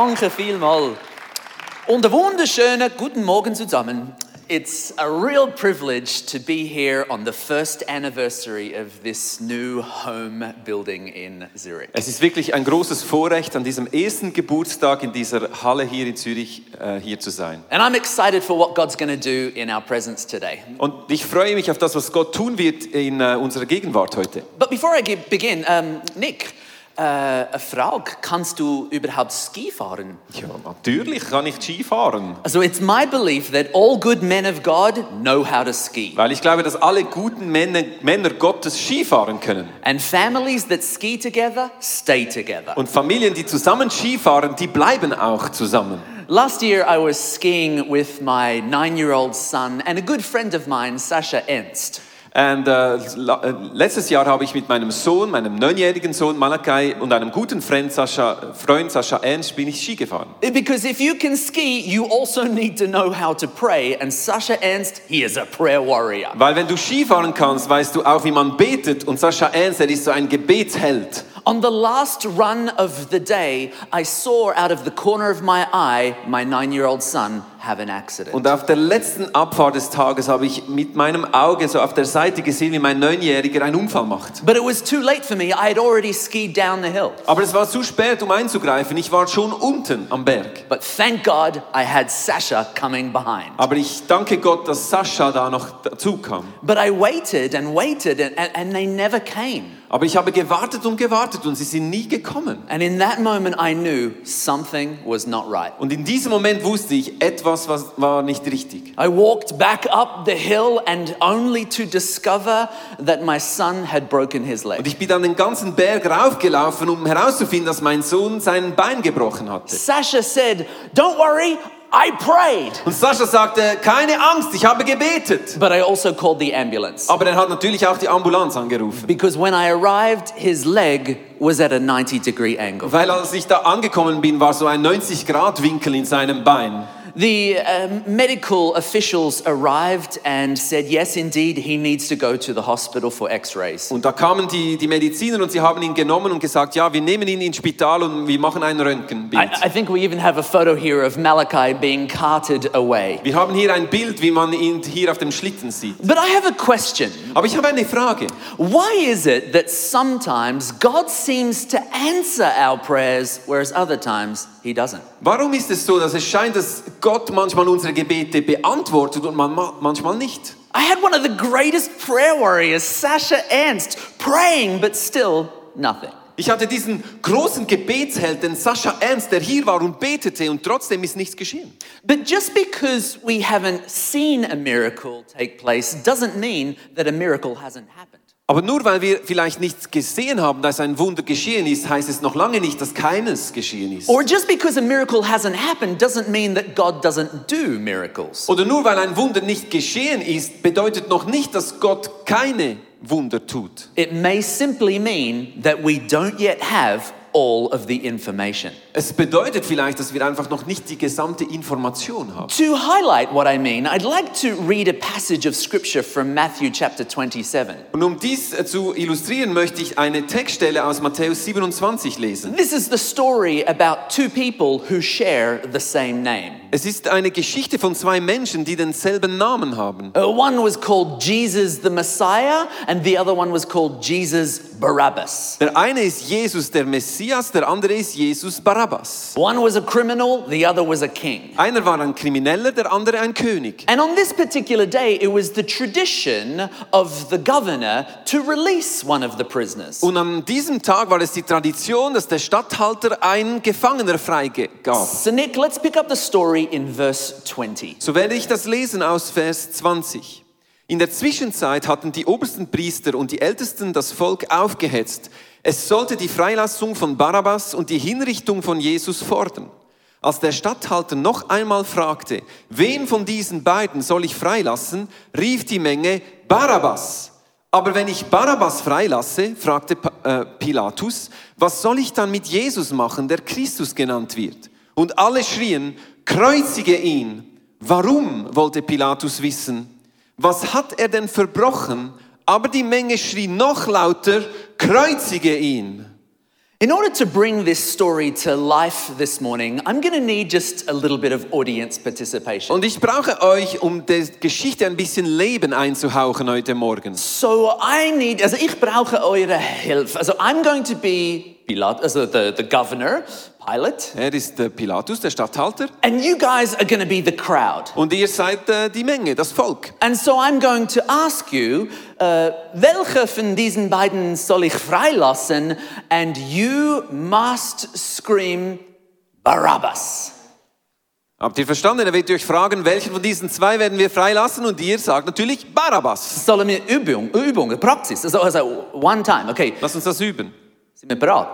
Danke vielmals. Und einen wunderschönen guten Morgen zusammen. It's a real privilege to be here on the first anniversary of this new home building in Zurich. Es ist wirklich ein großes Vorrecht, an diesem ersten Geburtstag in dieser Halle hier in Zürich äh, hier zu sein. And I'm excited for what God's going to do in our presence today. Und ich freue mich auf das, was Gott tun wird in äh, unserer Gegenwart heute. But before I begin, um, Nick, eine Frage, kannst du überhaupt Ski fahren? Ja, natürlich kann ich Ski fahren, So it's my belief that all good men of God know how to ski. weil ich glaube, dass alle guten Männer, Männer Gottes Ski fahren können. And families that ski together stay together. Und Familien, die zusammen Ski fahren, die bleiben auch zusammen. Last year, I was skiing with my nine year old son and a good friend of mine, Sasha Ernst. Und äh, la- äh, letztes Jahr habe ich mit meinem Sohn, meinem neunjährigen Sohn Malakai und einem guten Freund Sascha, Freund Sascha Ernst bin ich Ski gefahren. Because if you can ski, you also need to know how to pray. And Sasha Ernst, he is a prayer warrior. Weil wenn du Skifahren kannst, weißt du auch, wie man betet. Und Sascha Ernst, er ist so ein Gebetsheld. On the last run of the day, I saw out of the corner of my eye my nine year old son have an accident. Und auf der letzten Abfahrt des Tages habe ich mit meinem Auge so auf der Seite gesehen, wie mein Neunjähriger einen Unfall macht. But it was too late for me. I had already skied down the hill. Aber es war zu spät, um einzugreifen. Ich war schon unten am Berg. But thank God I had Sasha coming behind. Aber ich danke Gott, dass Sascha da noch dazu kam. But I waited and waited, and, and, they never came. Aber ich habe gewartet und gewartet und sie sind nie gekommen. And in that moment, I knew something was not right. Und in diesem Moment wusste ich, etwas was, war nicht richtig. I walked back up the hill and only to discover that my son had broken his Und leg. ich bin dann den ganzen Berg raufgelaufen, um herauszufinden, dass mein Sohn sein Bein gebrochen hatte. Sasha said, Don't worry, I prayed. Und Sascha sagte, keine Angst, ich habe gebetet. But I also called the ambulance. Aber er hat natürlich auch die Ambulanz angerufen. Because when I arrived, his leg was at a 90 degree angle. Weil als ich da angekommen bin, war so ein 90-Grad-Winkel in seinem Bein. The um, medical officials arrived and said, Yes, indeed, he needs to go to the hospital for x rays. Und da kamen die, die Mediziner und sie haben ihn genommen und gesagt, ja, wir nehmen ihn ins Spital und wir machen ein I, Röntgenbild. I think we even have a photo here of Malachi being carted away. Wir haben hier ein Bild, wie man ihn hier auf dem Schlitten sieht. But I have a question. Aber ich habe eine Frage. Why is it that sometimes God seems to answer our prayers, whereas other times he doesn't? Warum ist es so, dass es scheint, dass Gott manchmal unsere Gebete beantwortet und man, manchmal nicht? I had one of the greatest prayer warriors, Sasha Ernst, praying, but still nothing. Ich hatte diesen großen Gebetsheld, den Sascha Ernst, der hier war und betete und trotzdem ist nichts geschehen. But just because we haven't seen a miracle take place doesn't mean that a miracle hasn't happened. Aber nur weil wir vielleicht nichts gesehen haben, dass ein Wunder geschehen ist, heißt es noch lange nicht, dass keines geschehen ist. Or just because a miracle hasn't happened doesn't mean that God doesn't do miracles. Oder nur weil ein Wunder nicht geschehen ist, bedeutet noch nicht, dass Gott keine Wunder tut. It may simply mean that we don't yet have all of the information. Es bedeutet vielleicht, dass wir einfach noch nicht die gesamte Information haben. To highlight what I mean, I'd like to read a passage of scripture from Matthew chapter 27. Und um dies äh, zu illustrieren, möchte ich eine Textstelle aus Matthäus 27 lesen. This is the story about two people who share the same name. Es ist eine Geschichte von zwei Menschen, die denselben Namen haben. Uh, one was called Jesus the Messiah, and the other one was called Jesus Barabbas. Der eine ist Jesus der Messias, der andere ist Jesus Barabbas. One was a criminal, the other was a king. Einer war ein Krimineller, der andere ein König. And on this particular day, it was the tradition of the governor to release one of the prisoners. Und an diesem Tag war es die Tradition, dass der Statthalter einen Gefangener freigab. So, Nick, let's pick up the story in verse 20. So werde ich das lesen aus Vers 20. In der Zwischenzeit hatten die obersten Priester und die Ältesten das Volk aufgehetzt. Es sollte die Freilassung von Barabbas und die Hinrichtung von Jesus fordern. Als der Statthalter noch einmal fragte, wen von diesen beiden soll ich freilassen, rief die Menge Barabbas. Aber wenn ich Barabbas freilasse, fragte äh, Pilatus, was soll ich dann mit Jesus machen, der Christus genannt wird? Und alle schrien, kreuzige ihn. Warum, wollte Pilatus wissen. Was hat er denn verbrochen? Aber die Menge schrie noch lauter, kreuzige ihn. In order to bring this story to life this morning, I'm going to need just a little bit of audience participation. Und ich brauche euch, um der Geschichte ein bisschen Leben einzuhauchen heute Morgen. So I need, also ich brauche eure Hilfe. Also I'm going to be Pilat, also the, the governor, Pilate, Er ist der Pilatus, der Statthalter. and you guys are going to be the crowd. Und ihr seid äh, die Menge, das Volk. And so I'm going to ask you, uh, welche von diesen beiden soll ich freilassen? And you must scream Barabbas. Habt ihr verstanden? Er wird euch fragen, welchen von diesen zwei werden wir freilassen? Und ihr sagt natürlich Barabbas. Sollen wir Übung, Übung, Praxis, also, also one time, okay, Lass uns das üben. sind wir bereit?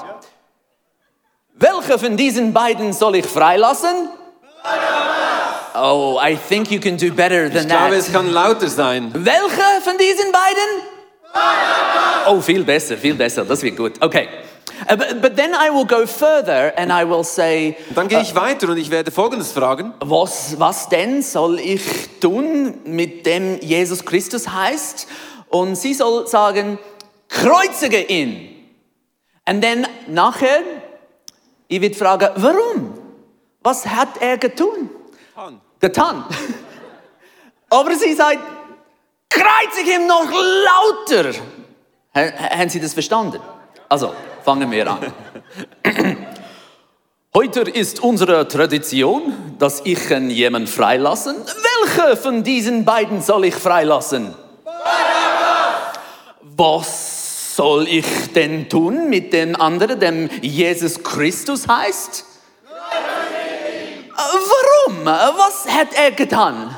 Welche von diesen beiden soll ich freilassen? Oh, I think you can do better than Ich glaube, es that. kann lauter sein. Welche von diesen beiden? Oh, viel besser, viel besser, das wird gut. Okay. Uh, but, but then I will go further and I will say, dann gehe ich weiter und ich werde Folgendes fragen. was, was denn soll ich tun, mit dem Jesus Christus heißt? Und sie soll sagen, kreuzige ihn. Und dann nachher, ich werde fragen, warum? Was hat er getan? Getan. Aber sie sagt, kreuzig ihn noch lauter. Ha- Haben Sie das verstanden? Also, fangen wir an. Heute ist unsere Tradition, dass ich jemanden freilassen. Welche von diesen beiden soll ich freilassen? Was soll ich denn tun mit dem anderen, dem Jesus Christus heißt? Äh, Warum? Was hat er getan?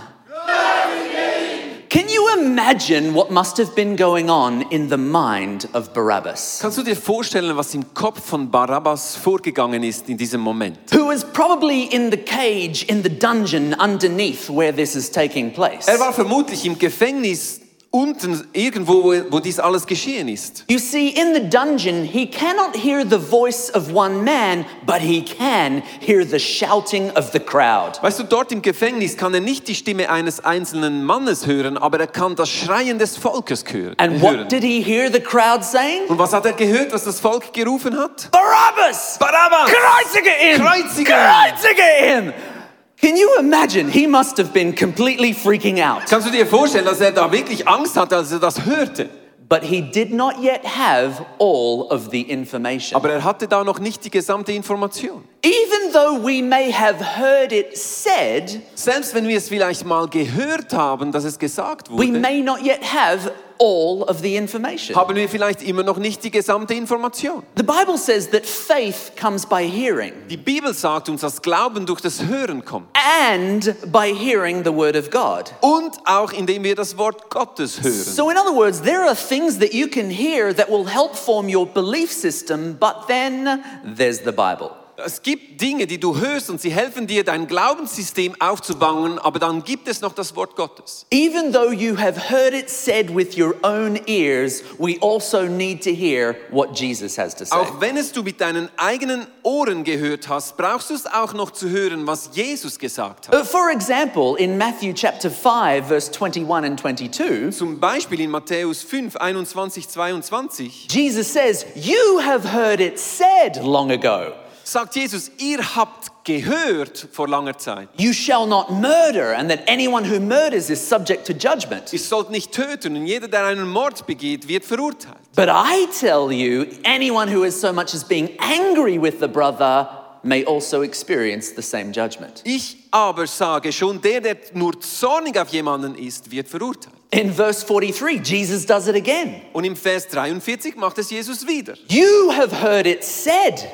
Can you imagine what must have been going on in the mind of Barabbas? Kannst du dir vorstellen, was im Kopf von Barabbas vorgegangen ist in diesem Moment? Who was probably in the cage, in the dungeon underneath where this is taking place. Er war vermutlich im Gefängnis unten irgendwo, wo, wo dies alles geschehen ist. You see, in the dungeon, he cannot hear the voice of one man, but he can hear the shouting of the crowd. Weißt du, dort im Gefängnis kann er nicht die Stimme eines einzelnen Mannes hören, aber er kann das Schreien des Volkes hören. And what did he hear the crowd saying? Und was hat er gehört, was das Volk gerufen hat? Barabbas! Barabbas! Kreuzige ihn! Kreuzige ihn! Kreuzige ihn! Can you imagine? He must have been completely freaking out. Kannst du dir vorstellen, dass er da wirklich Angst hatte, als er das hörte? But he did not yet have all of the information. Aber er hatte da noch nicht die gesamte Information. Even though we may have heard it said, Selbst wenn wir es vielleicht mal gehört haben, dass es gesagt we wurde, may not yet have all of the information. haben wir vielleicht immer noch nicht die gesamte Information. The Bible says that faith comes by hearing, Die Bibel sagt uns, dass Glauben durch das Hören kommt. and by hearing the word of God. Und auch indem wir das Wort Gottes hören. So, in other words, there are things that you can hear that will help form your belief system, but then there's the Bible. Es gibt Dinge, die du hörst und sie helfen dir, dein Glaubenssystem aufzubauen, aber dann gibt es noch das Wort Gottes. Even though you have heard it said with your own ears, we also need to hear what Jesus has to say. Auch wenn es du mit deinen eigenen Ohren gehört hast, brauchst du es auch noch zu hören, was Jesus gesagt hat. For example, in Matthew chapter 5, verse 21 and 22, Zum Beispiel in Matthäus 5, 21, 22 Jesus says, You have heard it said long ago, sagt Jesus, ihr habt gehört vor langer Zeit. You shall not murder, and that anyone who murders is subject to judgment. Ihr sollt nicht töten und jeder, der einen Mord begeht, wird verurteilt. But I tell you, anyone who is so much as being angry with the brother may also experience the same judgment. Ich aber sage schon, der, der nur zornig auf jemanden ist, wird verurteilt. In verse 43, Jesus does it again. Und im Vers 43 macht es Jesus wieder. You have heard it said,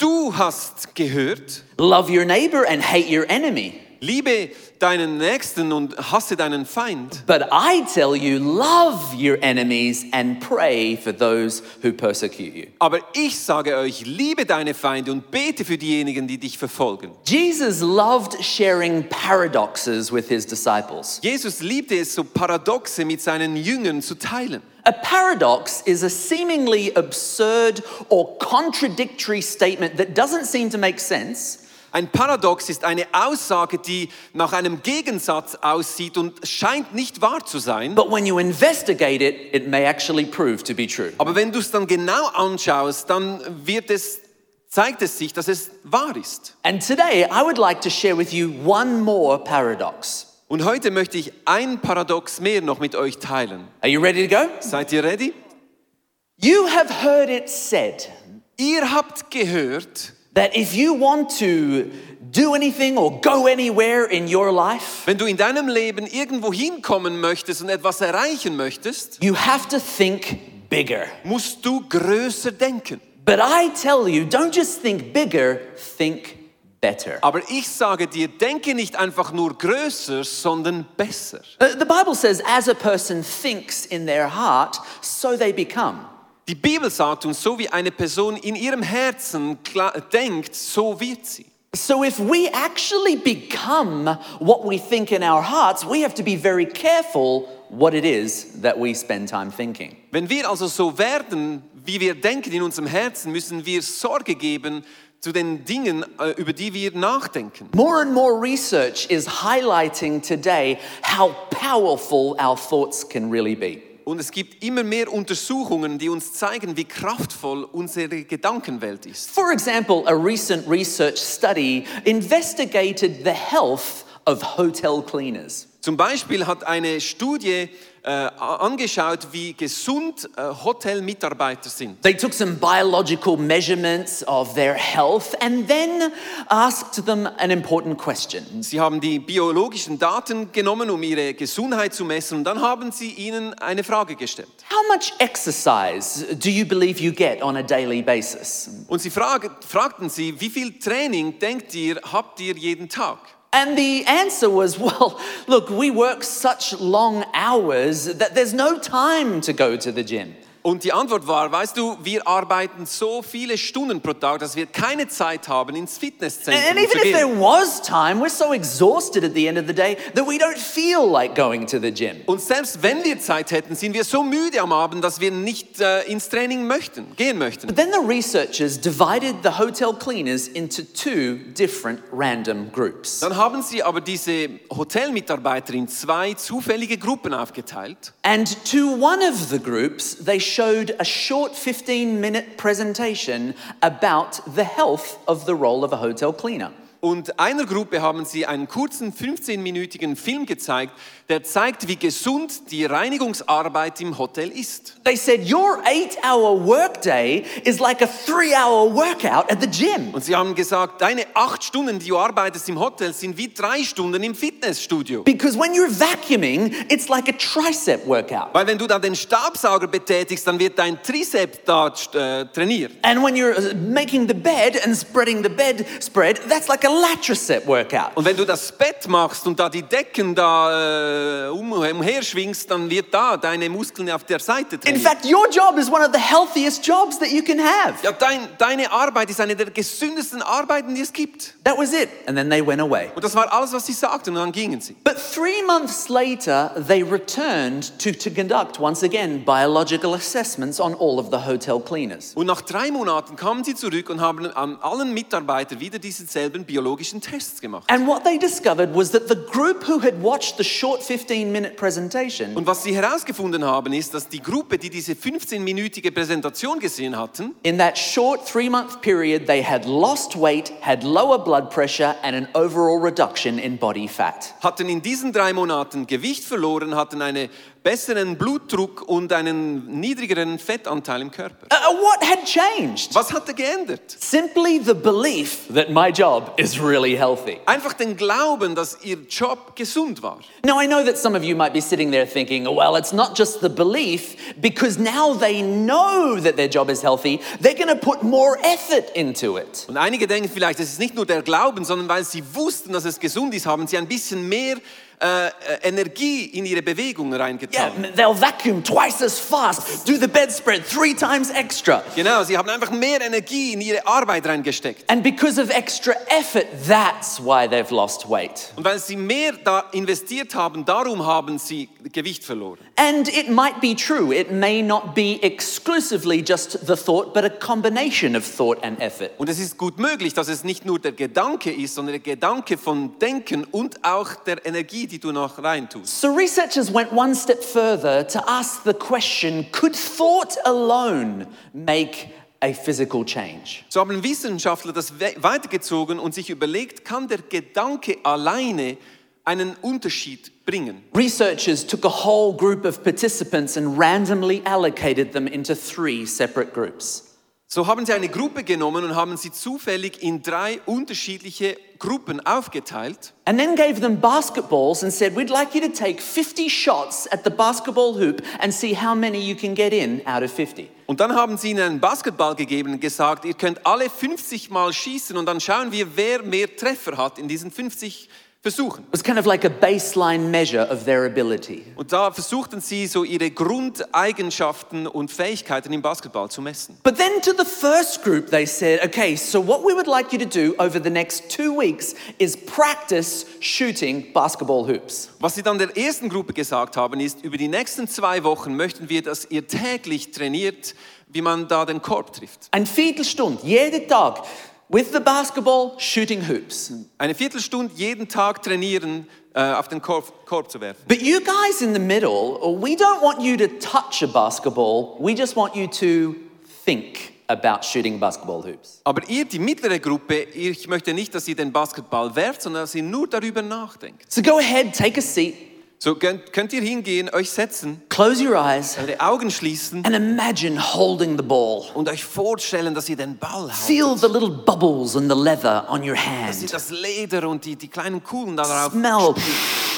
Du hast gehört, Love your neighbor and hate your enemy. Liebe deinen Nächsten und hasse deinen Feind. But I tell you, love your enemies and pray for those who persecute you. Aber ich sage euch, liebe deine Feinde und bete für diejenigen, die dich verfolgen. Jesus loved sharing paradoxes with his disciples. Jesus liebte es, so Paradoxe mit seinen Jüngern zu teilen. A paradox is a seemingly absurd or contradictory statement that doesn't seem to make sense, Ein Paradox ist eine Aussage, die nach einem Gegensatz aussieht und scheint nicht wahr zu sein. But when you investigate it, it may actually prove to be true. Aber wenn du es dann genau anschaust, dann wird es, zeigt es sich, dass es wahr ist. And today, I would like to share with you one more paradox. Und heute möchte ich ein Paradox mehr noch mit euch teilen. Are you ready to go? Seid ihr ready? You have heard it said Ihr habt gehört, that if you want to do anything or go anywhere in your life, wenn du in deinem Leben irgendwo hinkommen möchtest und etwas erreichen möchtest, you have to think bigger. musst du größer denken. But I tell you, don't just think bigger, think better. Aber ich sage dir, denke nicht einfach nur größer, sondern besser. Uh, The Bible says, as a person thinks in their heart, so they become. Die Bibel sagt uns, so wie eine Person in ihrem Herzen denkt, so wird sie. So if we actually become what we think in our hearts, we have to be very careful what it is that we spend time thinking. Wenn wir also so werden, wie wir denken in unserem Herzen, müssen wir Sorge geben zu den Dingen, äh, über die wir nachdenken. More and more research is highlighting today how powerful our thoughts can really be. Und es gibt immer mehr Untersuchungen, die uns zeigen, wie kraftvoll unsere Gedankenwelt ist. For example, a recent research study investigated the health of hotel cleaners. Zum Beispiel hat eine Studie äh, angeschaut, wie gesund äh, Hotelmitarbeiter sind. They took some biological measurements of their health and then asked them an important question. Sie haben die biologischen Daten genommen, um ihre Gesundheit zu messen, und dann haben sie ihnen eine Frage gestellt. How much exercise do you believe you get on a daily basis? Und sie frag, fragten sie, wie viel Training denkt ihr, habt ihr jeden Tag? And the answer was, well, look, we work such long hours that there's no time to go to the gym. Und die Antwort war, weißt du, wir arbeiten so viele Stunden pro Tag, dass wir keine Zeit haben, ins And Fitnesszentrum even zu if there gehen. was time, we're so exhausted at the end of the day that we don't feel like going to the gym. Und selbst wenn wir Zeit hätten, sind wir so müde am Abend, dass wir nicht äh, ins Training möchten, gehen möchten. But then the researchers divided the hotel cleaners into two different random groups. Dann haben sie aber diese Hotelmitarbeiter in zwei zufällige Gruppen aufgeteilt. And to one of the groups, they showed a short 15 minute presentation about the health of the role of a hotel cleaner. Und einer Gruppe haben sie einen kurzen 15-minütigen Film gezeigt, der zeigt, wie gesund die Reinigungsarbeit im Hotel ist. They said, Your eight hour workday is like a three hour workout at the gym. Und sie haben gesagt, deine acht Stunden, die du arbeitest im Hotel, sind wie drei Stunden im Fitnessstudio. Because when you're vacuuming, it's like a tricep workout. Weil wenn du da den Staubsauger betätigst, dann wird dein Trizeps da äh, trainiert. And when you're uh, making the bed and spreading the bed spread, that's like a latricep workout. Und wenn du das Bett machst und da die Decken da äh, um, umherschwingst, dann wird da deine Muskeln auf der Seite In trainiert. fact, your job is one of the healthiest jobs that you can have. Ja, dein, deine Arbeit ist eine der gesündesten Arbeiten, die es gibt. That was it. And then they went away. Und das war alles, was sie sagten, und dann gingen sie. But three months later, they returned to, to conduct once again biological assessments on all of the hotel cleaners. Und nach drei Monaten kamen sie zurück und haben an allen Mitarbeitern wieder diese selben biologischen Tests gemacht. And what they discovered was that the group who had watched the short 15 minute presentation Und was sie herausgefunden haben, ist, dass die Gruppe, die diese 15-minütige Präsentation gesehen hatten, In that short three month period, they had lost weight, had lower blood pressure, and an overall reduction in body fat. hatten in diesen drei Monaten Gewicht verloren, hatten einen besseren Blutdruck und einen niedrigeren Fettanteil im Körper. Uh, what had changed? Was hatte geändert? Simply the belief that my job is really healthy. Einfach den Glauben, dass ihr Job gesund war. Now, I know that some of you might be sitting there thinking, well, it's not just the belief, because now they know that their job is healthy, they're going to put more effort into it. Und einige denken vielleicht, es ist nicht nur der Glauben, sondern weil sie wussten, dass es gesund ist, haben sie ein bisschen mehr äh, äh, Energie in ihre Bewegungen Yeah, reingetan. they'll vacuum twice as fast, do the bedspread three times extra. Genau, sie haben einfach mehr Energie in ihre Arbeit reingesteckt. And because of extra effort, that's why they've lost weight. Und weil sie mehr da investiert haben, darum haben sie Gewicht verloren. And it might be true. It may not be exclusively just the thought, but a combination of thought and effort. Und es ist gut möglich, dass es nicht nur der Gedanke ist, sondern der Gedanke von Denken und auch der Energie, die du noch reintust. So researchers went one step further to ask the question could thought alone make a physical change? So haben Wissenschaftler das we- weitergezogen und sich überlegt, kann der Gedanke alleine einen Unterschied bringen? Researchers took a whole group of participants and randomly allocated them into three separate groups. So haben sie eine Gruppe genommen und haben sie zufällig in drei unterschiedliche Gruppen aufgeteilt. And then gave them basketballs and said, We'd like you to take 50 shots at the basketball hoop and see how many you can get in out of 50. Und dann haben sie ihnen einen Basketball gegeben und gesagt, ihr könnt alle 50 Mal schießen und dann schauen wir, wer mehr Treffer hat in diesen 50 Versuchen. It was kind of like a baseline measure of their ability. Und da versuchten sie so ihre Grundeigenschaften und Fähigkeiten im Basketball zu messen. But then to the first group, they said, okay, so what we would like you to do over the next two weeks is practice shooting basketball hoops. Was sie dann der ersten Gruppe gesagt haben, ist, über die nächsten zwei Wochen möchten wir, dass ihr täglich trainiert, wie man da den Korb trifft. Ein Viertelstunde, jeden Tag, with the basketball, shooting hoops. Eine Viertelstunde jeden Tag trainieren, äh, auf den Korb, Korb zu werfen. But you guys in the middle, we don't want you to touch a basketball, we just want you to think about shooting basketball hoops. Aber ihr, die mittlere Gruppe, ich möchte nicht, dass ihr den Basketball werft, sondern dass ihr nur darüber nachdenkt. So go ahead, take a seat, So könnt, könnt ihr hingehen, euch setzen, close your eyes, eure Augen schließen and imagine holding the ball. und euch vorstellen, dass ihr den Ball habt. Feel the little bubbles in the leather on your Dass ihr hand. das Leder und die, die kleinen Kugeln darauf Smell,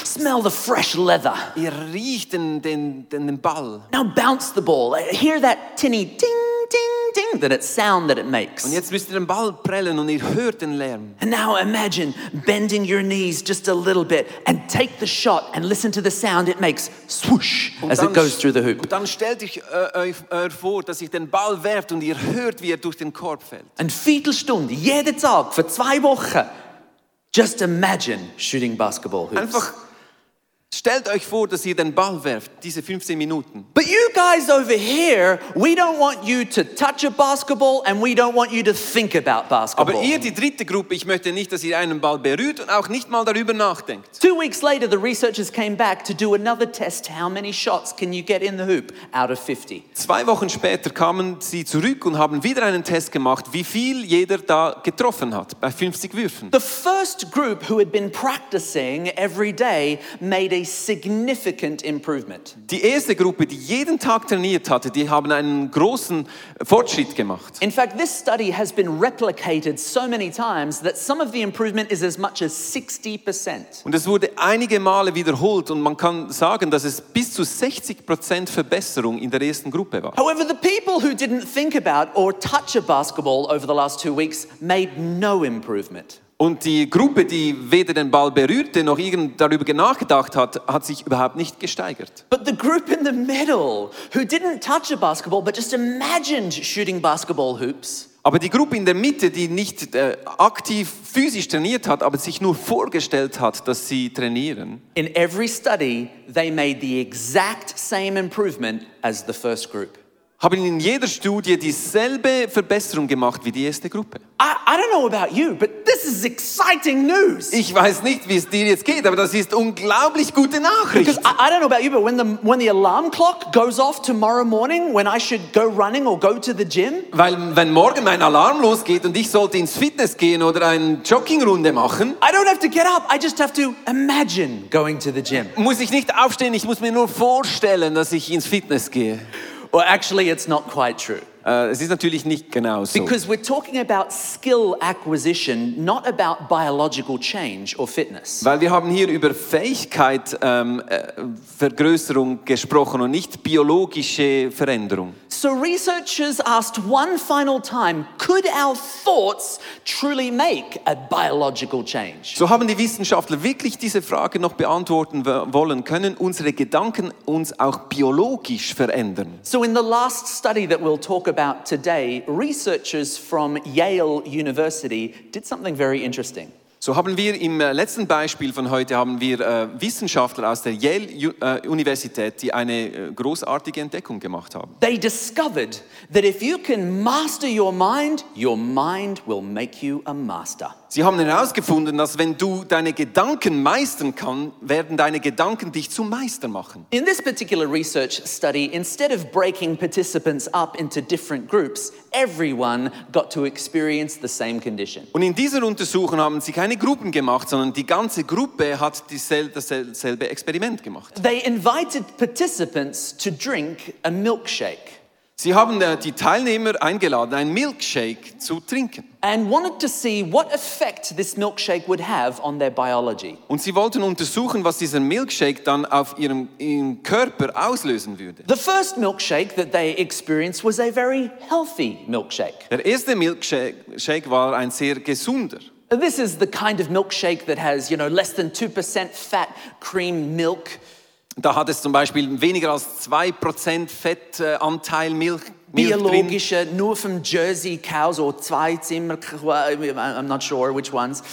smell the fresh leather. Ihr riecht den, den, den, den Ball. Now bounce the ball. Hear that tinny ding, ding, ding, that it sound that it makes. Und jetzt müsst ihr den Ball prellen und ihr hört den Lärm. And now imagine bending your knees just a little bit and take the shot and listen to the sound it makes swoosh as it goes through the hoop. und dann stellt euch äh, euch äh, vor, dass ihr den Ball werft und ihr hört, wie er durch den Korb fällt. Eine Viertelstunde, jeden Tag, für zwei Wochen. Just imagine shooting basketball hoops. Einfach stellt euch vor, dass ihr den Ball werft, diese 15 Minuten. But you guys over here, we don't want you to touch a basketball and we don't want you to think about basketball. Aber ihr, die dritte Gruppe, ich möchte nicht, dass ihr einen Ball berührt und auch nicht mal darüber nachdenkt. Two weeks later, the researchers came back to do another test. How many shots can you get in the hoop out of 50? Zwei Wochen später kamen sie zurück und haben wieder einen Test gemacht, wie viel jeder da getroffen hat bei 50 Würfen. The first group who had been practicing every day made a significant improvement. Die erste Gruppe, die jeden Tag trainiert hatte, die haben einen großen Fortschritt gemacht. In fact, this study has been replicated so many times that some of the improvement is as much as 60%. Und es wurde einige Male wiederholt und man kann sagen, dass es bis zu 60% Verbesserung in der ersten Gruppe war. However, the people who didn't think about or touch a basketball over the last two weeks made no improvement. Und die Gruppe, die weder den Ball berührte noch irgend darüber nachgedacht hat, hat sich überhaupt nicht gesteigert. But the group in the middle who didn't touch a basketball but just imagined shooting basketball hoops Aber die Gruppe in der Mitte, die nicht äh, aktiv physisch trainiert hat, aber sich nur vorgestellt hat, dass sie trainieren, In every study, they made the exact same improvement as the first group. haben in jeder Studie dieselbe Verbesserung gemacht wie die erste Gruppe. I, don't know about you, but this is exciting news. Ich weiß nicht, wie es dir jetzt geht, aber das ist unglaublich gute Nachricht. Because I, I don't know about you, but when the, when the alarm clock goes off tomorrow morning, when I should go running or go to the gym, Weil wenn morgen mein Alarm losgeht und ich sollte ins Fitness gehen oder eine Joggingrunde machen, I don't have to get up. I just have to imagine going to the gym. muss ich nicht aufstehen, ich muss mir nur vorstellen, dass ich ins Fitness gehe. Well, actually, it's not quite true. Äh, es ist natürlich nicht genau so. Because we're talking about skill acquisition, not about biological change or fitness. Weil wir haben hier über Fähigkeit ähm, äh, Vergrößerung gesprochen und nicht biologische Veränderung. So, researchers asked one final time could our thoughts truly make a biological change? So haben die Wissenschaftler wirklich diese Frage noch beantworten wollen, können unsere Gedanken uns auch biologisch verändern? So, in the last study that we'll talk about today, researchers from Yale University did something very interesting. So haben wir im äh, letzten Beispiel von heute haben wir äh, Wissenschaftler aus der Yale Ju- äh, Universität, die eine äh, großartige Entdeckung gemacht haben. They discovered that if you can master your mind, your mind will make you a master. Sie haben herausgefunden, dass wenn du deine Gedanken meistern kannst, werden deine Gedanken dich zum Meister machen. In this particular research study, instead of breaking participants up into different groups, everyone got to experience the same condition. Und in dieser Untersuchung haben sie keine Gruppen gemacht, sondern die ganze Gruppe hat dasselbe Experiment gemacht. They invited participants to drink a milkshake Sie haben äh, die Teilnehmer eingeladen, einen Milkshake zu trinken. and wanted to see what effect this milkshake would have on their biology. Und sie wollten untersuchen, was dieser Milkshake dann auf ihrem, ihrem Körper auslösen würde. The first milkshake that they experienced was a very healthy milkshake. Der erste Milkshake Shake war ein sehr gesunder. This is the kind of milkshake that has, you know, less than 2% fat cream milk. Da hat es zum Beispiel weniger als 2% Fettanteil Milch, Milch drin. Biologische, nur from Jersey cows or zwei Zimmer, I'm not sure which ones.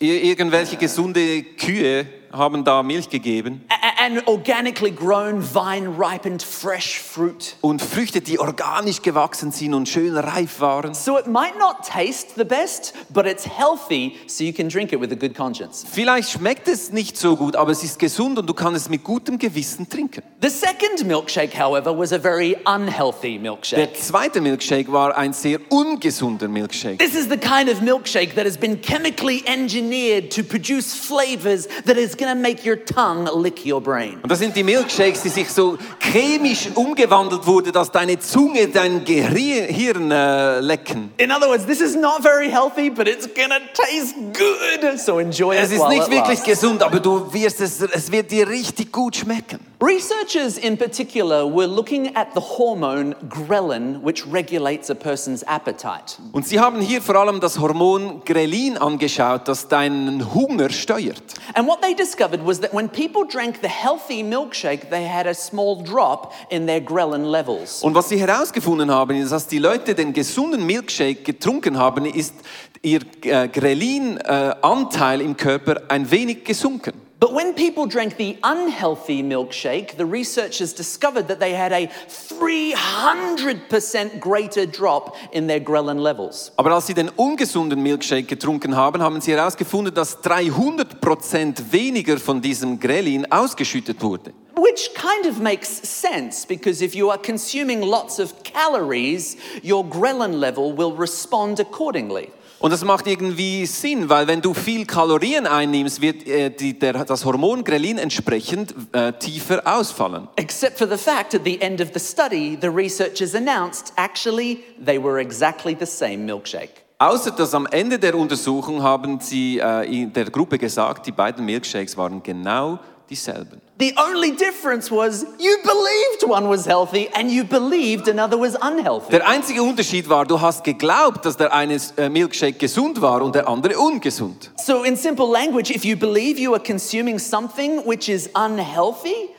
Ir- Irgendwelche gesunde Kühe haben da Milch gegeben. And organically grown, vine ripened fresh fruit. Und Früchte, die organisch gewachsen sind und schön reif waren. So it might not taste the best, but it's healthy, so you can drink it with a good conscience. Vielleicht schmeckt es nicht so gut, aber es ist gesund und du kannst es mit gutem Gewissen trinken. The second milkshake, however, was a very unhealthy Der milkshake. zweite Milkshake war ein sehr ungesunder Milkshake. This is the kind of milkshake that has been chemically engineered to produce flavors that is going to make your tongue lick your brain. Und das sind die Milkshakes, die sich so chemisch umgewandelt wurde, dass deine Zunge dein Gehirn Hirn, äh, lecken. In other words, this is not very healthy, but it's to taste good. So enjoy Es it ist while nicht it wirklich lasts. gesund, aber du wirst es, es wird dir richtig gut schmecken. Researchers in particular were looking at the hormone ghrelin, which regulates a person's appetite. Und sie haben hier vor allem das Hormon Grelin angeschaut, das deinen Hunger steuert. And what they discovered was that when people drank the healthy milkshake, they had a small drop in their ghrelin levels. Und was sie herausgefunden haben, ist, dass die Leute den gesunden Milkshake getrunken haben, ist ihr äh, Grelin-Anteil im Körper ein wenig gesunken. But when people drank the unhealthy milkshake, the researchers discovered that they had a 300% greater drop in their ghrelin levels. Aber als sie den ungesunden Milkshake getrunken haben, haben sie herausgefunden, dass 300% weniger von diesem Grelin ausgeschüttet wurde. Which kind of makes sense because if you are consuming lots of calories, your ghrelin level will respond accordingly. Und das macht irgendwie Sinn, weil wenn du viel Kalorien einnimmst, wird äh, die, der, das Hormon Grelin entsprechend äh, tiefer ausfallen. Except for the fact at the end of the study, the researchers announced actually they were exactly the same milkshake. Außer dass am Ende der Untersuchung haben sie äh, in der Gruppe gesagt, die beiden Milkshakes waren genau dieselben. The only difference was you believed one was healthy and you believed another was unhealthy. Der einzige Unterschied war, du hast geglaubt, dass der eine äh, Milkshake gesund war und der andere ungesund. So, in simple language, if you believe you are consuming something which is unhealthy,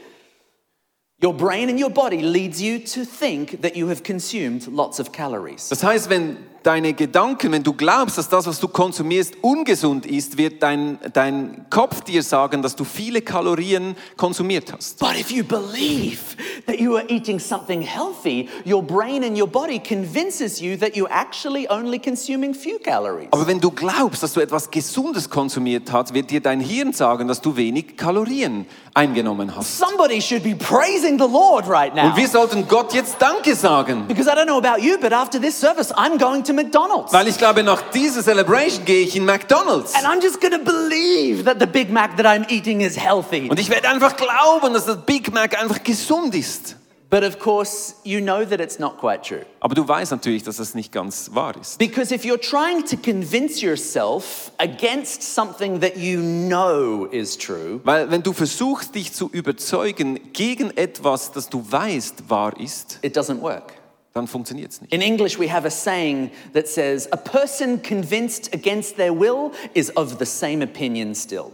your brain and your body leads you to think that you have consumed lots of calories. Das heißt, wenn deine Gedanken, wenn du glaubst, dass das, was du konsumierst, ungesund ist, wird dein, dein Kopf dir sagen, dass du viele Kalorien konsumiert hast. But if you believe that you are eating something healthy, your brain and your body convinces you that you're actually only consuming few calories. Aber wenn du glaubst, dass du etwas Gesundes konsumiert hast, wird dir dein Hirn sagen, dass du wenig Kalorien eingenommen hast. Somebody should be praising the Lord right now. Und wir sollten Gott jetzt Danke sagen. Because I don't know about you, but after this service, I'm going to McDonald's. Weil ich glaube, nach dieser Celebration gehe ich in McDonald's. And I'm just to believe that the Big Mac that I'm eating is healthy. Und ich werde einfach glauben, dass das Big Mac einfach gesund ist. But of course, you know that it's not quite true. Aber du weißt natürlich, dass das nicht ganz wahr ist. Because if you're trying to convince yourself against something that you know is true, Weil wenn du versuchst, dich zu überzeugen gegen etwas, das du weißt wahr ist, it doesn't work. Dann funktioniert es nicht. In English, we have a saying that says, A person convinced against their will is of the same opinion still.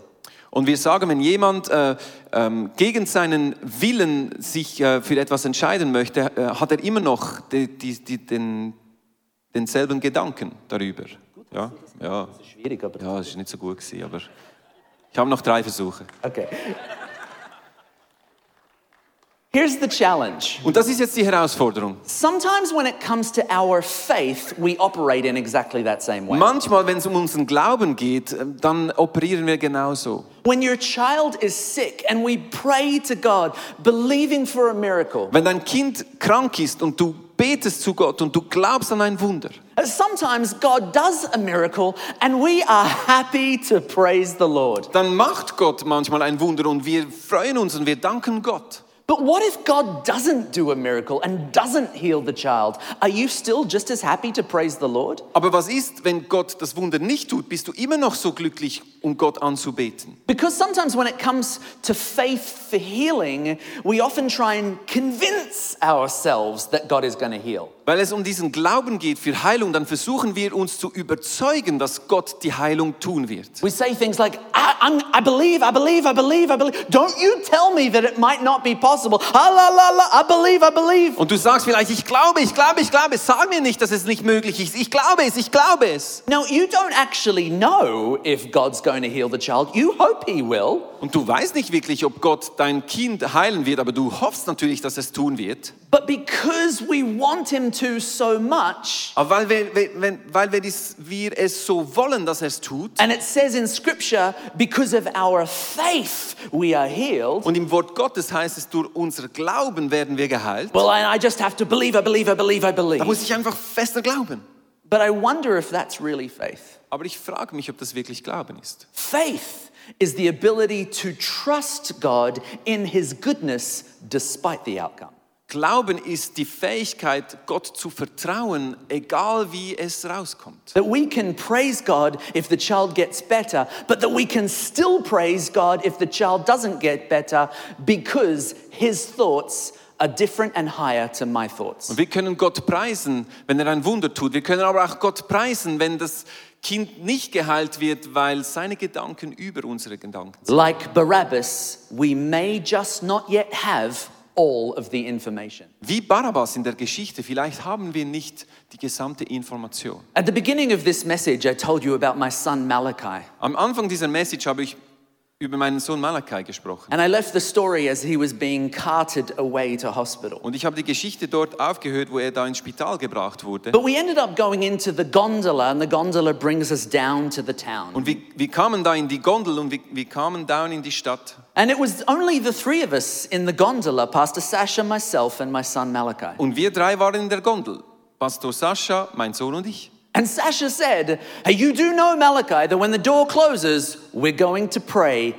Und wir sagen, wenn jemand äh, ähm, gegen seinen Willen sich äh, für etwas entscheiden möchte, äh, hat er immer noch die, die, die, den, denselben Gedanken darüber. Ja, ja, Schwierig, aber. ja, es ist nicht so gut gewesen, aber ich habe noch drei Versuche. Okay. Here's the challenge. Und das ist jetzt die Herausforderung. Sometimes when it comes to our faith, we operate in exactly that same way. Manchmal, wenn es um unseren Glauben geht, äh, dann operieren wir genauso. When your child is sick and we pray to God, believing for a miracle. Wenn dein Kind krank ist und du betest zu Gott und du glaubst an ein Wunder, Sometimes God does a miracle and we are happy to praise the Lord. dann macht Gott manchmal ein Wunder und wir freuen uns und wir danken Gott. But what if God doesn't do a miracle and doesn't heal the child? Are you still just as happy to praise the Lord? Aber was ist, wenn Gott das Wunder nicht tut? Bist du immer noch so glücklich, um Gott anzubeten? Because sometimes when it comes to faith for healing, we often try and convince ourselves that God is going to heal. Weil es um diesen Glauben geht für Heilung, dann versuchen wir uns zu überzeugen, dass Gott die Heilung tun wird. We say things like, I, I believe, I believe, I believe, I believe. Don't you tell me that it might not be possible. Ah, la, la, la, I believe, I believe. Und du sagst vielleicht, ich glaube, ich glaube, ich glaube. Sag mir nicht, dass es nicht möglich ist. Ich glaube es, ich glaube es. Now, you don't actually know if God's going to heal the child. You hope He will. Und du weißt nicht wirklich, ob Gott dein Kind heilen wird, aber du hoffst natürlich, dass es tun wird. But because we want Him to so much, Aber weil wir, wenn- weil wir, dies, wir es so wollen, dass es tut, and it says in Scripture, because of our faith we are healed. und im Wort Gottes heißt es, durch unser Glauben werden wir geheilt, Well, I, just have to believe, I believe, I believe, I da believe. muss ich einfach fester glauben. But I wonder if that's really faith. Aber ich frage mich, ob das wirklich Glauben ist. Faith is the ability to trust God in His goodness despite the outcome. Glauben ist die Fähigkeit, Gott zu vertrauen, egal wie es rauskommt. That we can praise God if the child gets better, but that we can still praise God if the child doesn't get better because His thoughts are different and higher to my thoughts. Und wir können Gott preisen, wenn er ein Wunder tut. Wir können aber auch Gott preisen, wenn das Kind nicht geheilt wird, weil seine Gedanken über unsere Gedanken sind. Like Barabbas, we may just not yet have all of the information. Wie Barabbas in der Geschichte, vielleicht haben wir nicht die gesamte Information. At the beginning of this message, I told you about my son Malachi. Am Anfang dieser Message habe ich über meinen Sohn Malachi gesprochen. And I left the story as he was being carted away to hospital. Und ich habe die Geschichte dort aufgehört, wo er da ins Spital gebracht wurde. But we ended up going into the gondola, and the gondola brings us down to the town. Und wir, wir kamen da in die Gondel und wir, wir kamen down in die Stadt. And it was only the three of us in the gondola Pastor Sasha, myself, and my son Malachi. Und wir drei waren in der Gondel. Pastor Sascha, mein Sohn und ich. And Sasha said, Hey, you do know, Malachi, that when the door closes, we're going to pray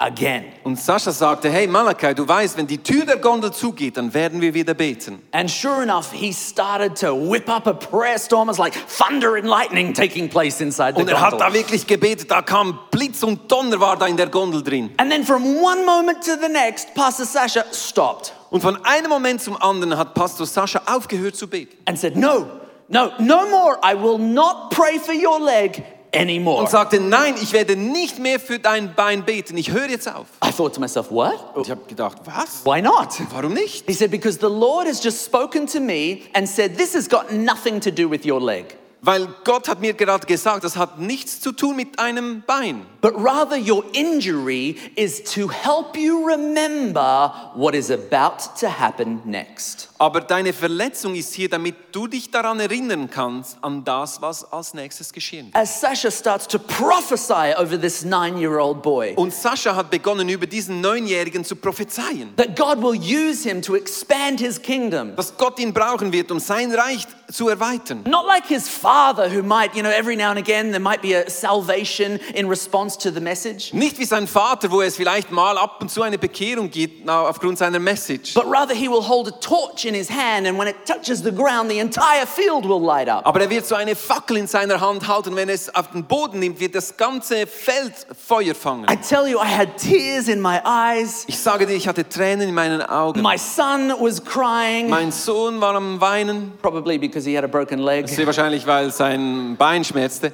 again. Und Sascha sagte, hey Malachi, du weißt, wenn die Tür der Gondel zugeht, dann werden wir wieder beten. And sure enough, he started to whip up a prayer storm. It was like thunder and lightning taking place inside the Und er hat da wirklich gebetet, da kam Blitz und Donner war da in der Gondel drin. And then from one moment to the next, Pastor Sasha stopped Und von einem Moment zum anderen hat Pastor Sascha aufgehört zu beten. and said, No, no, no more. I will not pray for your leg anymore. Und sagte, nein, ich werde nicht mehr für dein Bein beten, ich höre jetzt auf. I thought to myself, What? Und ich habe gedacht, was? Why not? Warum nicht? He said, Because the Lord has just spoken to me and said, This has got nothing to do with your leg, Weil Gott hat mir gerade gesagt, das hat nichts zu tun mit einem Bein. but rather your injury is to help you remember what is about to happen next. Aber deine Verletzung ist hier, damit du dich daran erinnern kannst, an das, was als nächstes geschehen wird. As Sasha starts to prophesy over this nine year old boy, Und Sascha hat begonnen, über diesen Neunjährigen zu prophezeien. that God will use him to expand his kingdom. Dass Gott ihn brauchen wird, um sein Reich zu erweitern. Not like his father, who might, you know, every now and again there might be a salvation in response to the message, Nicht wie sein Vater, wo es vielleicht mal ab und zu eine Bekehrung gibt aufgrund seiner Message. but rather he will hold a torch in his hand, and when it touches the ground, the entire field will light up. Aber er wird so eine Fackel in seiner Hand halten. Wenn es auf den Boden nimmt, wird das ganze Feld Feuer fangen. I tell you, I had tears in my eyes. Ich sage dir, ich hatte Tränen in meinen Augen. My son was crying, Mein Sohn war am Weinen. probably because he had a broken leg. Sehr wahrscheinlich, weil sein Bein schmerzte.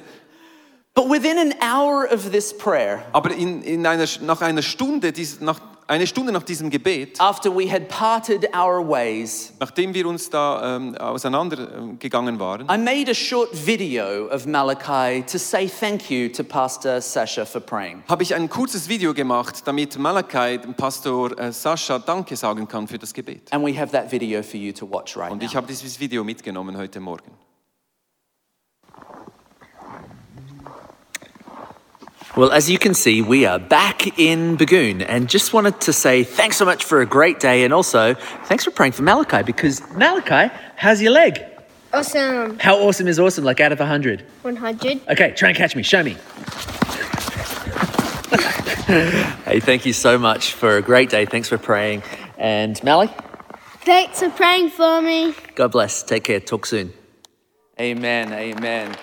But within an hour of this prayer, Aber in, in einer, nach einer Stunde, dies, nach Eine Stunde nach diesem Gebet, after we had parted our ways, nachdem wir uns da ähm, auseinandergegangen waren, I made a short video of Malachi to say thank you to Pastor Sasha for praying. habe ich ein kurzes Video gemacht, damit Malachi, dem Pastor äh, Sascha, Danke sagen kann für das Gebet. And we have that video for you to watch right Und ich habe dieses Video mitgenommen heute Morgen. Well, as you can see, we are back in Bagoon and just wanted to say thanks so much for a great day and also thanks for praying for Malachi because Malachi, how's your leg? Awesome. How awesome is awesome, like out of 100? 100. Okay, try and catch me, show me. hey, thank you so much for a great day. Thanks for praying. And Mally, Thanks for praying for me. God bless. Take care. Talk soon. Amen. Amen.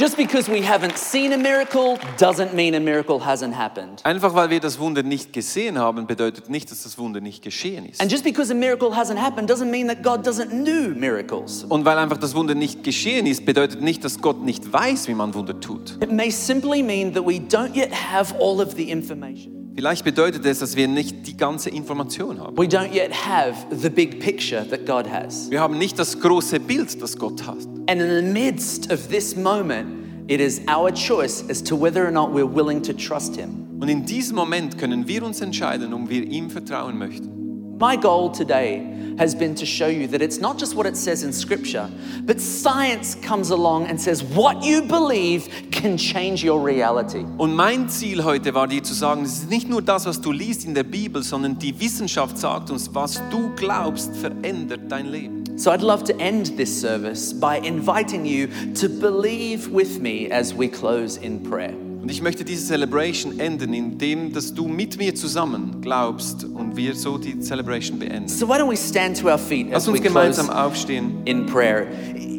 Just because we haven't seen a miracle doesn't mean a miracle hasn't happened. Einfach weil wir das Wunder nicht gesehen haben, bedeutet nicht, dass das Wunder nicht geschehen ist. And just because a miracle hasn't happened doesn't mean that God doesn't do miracles. Und weil einfach das Wunder nicht geschehen ist, bedeutet nicht, dass Gott nicht weiß, wie man Wunder tut. It may simply mean that we don't yet have all of the information. Vielleicht bedeutet es, dass wir nicht die ganze Information haben. We don't yet have the big picture that God has. Wir haben nicht das große Bild, das Gott hat. And in the midst of this moment, it is our choice as to whether or not we're willing to trust Him. Und in diesem Moment können wir uns entscheiden, ob wir ihm vertrauen möchten. My goal today has been to show you that it's not just what it says in Scripture, but science comes along and says what you believe can change your reality. Und mein Ziel heute war dir zu sagen, es ist nicht nur das, was du liest in der Bibel, sondern die Wissenschaft sagt uns, was du glaubst, verändert dein Leben. So I'd love to end this service by inviting you to believe with me as we close in prayer. Und ich möchte diese Celebration enden, indem dass du mit mir zusammen glaubst und wir so die Celebration beenden. So why don't we stand to our feet Lass uns gemeinsam aufstehen. in prayer?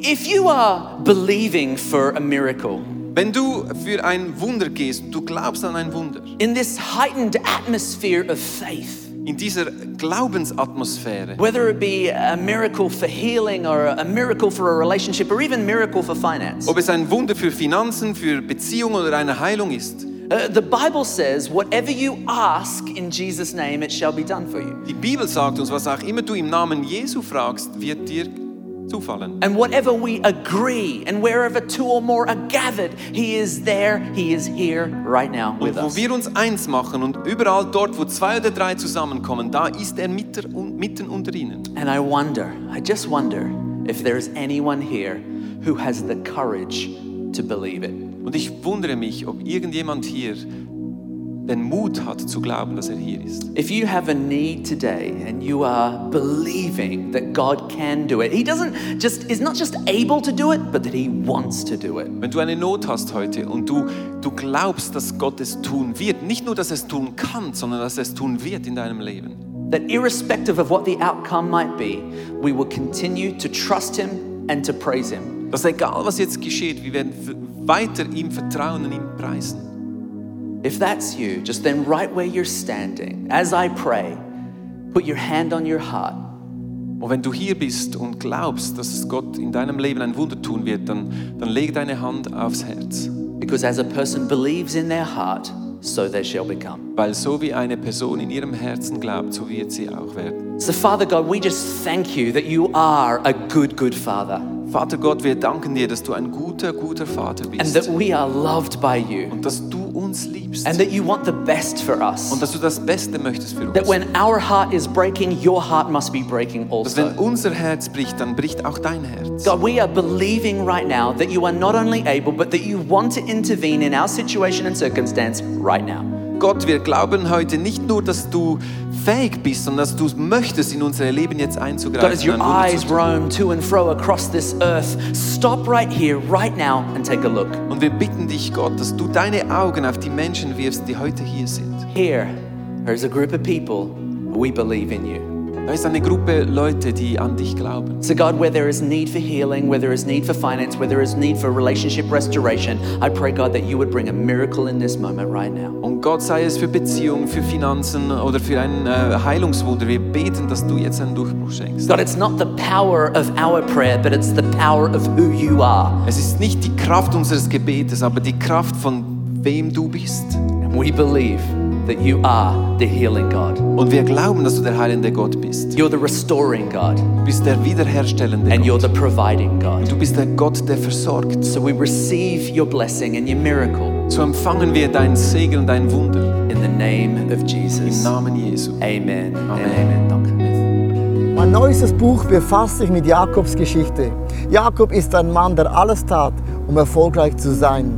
If you are believing for a miracle, Wenn du für ein Wunder gehst, du glaubst an ein Wunder, in this heightened atmosphere of faith, in dieser Glaubensatmosphäre, whether it be a miracle for healing or a miracle for a relationship or even miracle for finance, ob es ein Wunder für Finanzen, für Beziehung oder eine Heilung ist, uh, the Bible says, whatever you ask in Jesus' name, it shall be done for you. die Bibel sagt uns, was auch immer du im Namen Jesu fragst, wird dir zufallen. And whatever we agree, and wherever two or more are gathered, He is there, He is here right now with Und wo us. wir uns eins machen und überall dort, wo zwei oder drei zusammenkommen, da ist er mitten unter ihnen. And I wonder, I just wonder if there's anyone here who has the courage to believe it. Und ich wundere mich, ob irgendjemand hier den Mut hat zu glauben, dass er hier ist. If you have a need today and you are believing that God can do it, He doesn't just is not just able to do it, but that He wants to do it. Wenn du eine Not hast heute und du, du glaubst, dass Gott es tun wird, nicht nur, dass er es tun kann, sondern dass er es tun wird in deinem Leben, That irrespective of what the outcome might be, we will continue to trust Him and to praise Him. dass egal was jetzt geschieht, wir werden weiter ihm vertrauen und ihm preisen. If that's you, just then right where you're standing, as I pray, put your hand on your heart. Und wenn du hier bist und glaubst, dass Gott in deinem Leben ein Wunder tun wird, dann, dann leg deine Hand aufs Herz. Because as a person believes in their heart, so they shall become. Weil so wie eine Person in ihrem Herzen glaubt, so wird sie auch werden. So, Father God, we just thank you that you are a good, good Father Vater Gott, wir danken dir, dass du ein guter, guter Vater and bist. that we are loved by you Und dass du uns liebst. and that you want the best for us. Und dass du das Beste möchtest für That uns. when our heart is breaking, your heart must be breaking Dass wenn also. unser Herz bricht, dann bricht auch dein Herz. God, we are believing right now that you are not only able, but that you want to intervene in our situation and circumstance right now. Gott, wir glauben heute nicht nur, dass du fähig bist, sondern dass du möchtest, in unser Leben jetzt God, as einzugreifen. your eyes roam to and fro across this earth, stop right here, right now, and take a look. Und wir bitten dich, Gott, dass du deine Augen auf die Menschen wirfst, die heute hier sind. Here, there's a group of people, we believe in you. Da ist eine Gruppe Leute, die an dich glauben. So, God, where there is need for healing, where there is need for finance, where there is need for relationship restoration, I pray, God, that you would bring a miracle in this moment right now. Und Gott sei es für Beziehung, für Finanzen oder für ein äh, Heilungswunder. Wir beten, dass du jetzt einen Durchbruch schenkst. God, it's not the power of our prayer, but it's the power of who you are. Es ist nicht die Kraft unseres Gebetes, aber die Kraft von wem du bist. We believe that you are the healing God. Und wir glauben, dass du der heilende Gott bist. You're the restoring God. Du bist der wiederherstellende And you're Gott. the providing God. Du bist der Gott, der versorgt. So we receive your blessing and your miracle So empfangen wir deinen Segen und dein Wunder in the name of im Jesus. Namen Jesu. Amen. Amen. amen. Danke. Mein neuestes Buch befasst sich mit Jakobs Geschichte. Jakob ist ein Mann, der alles tat, um erfolgreich zu sein.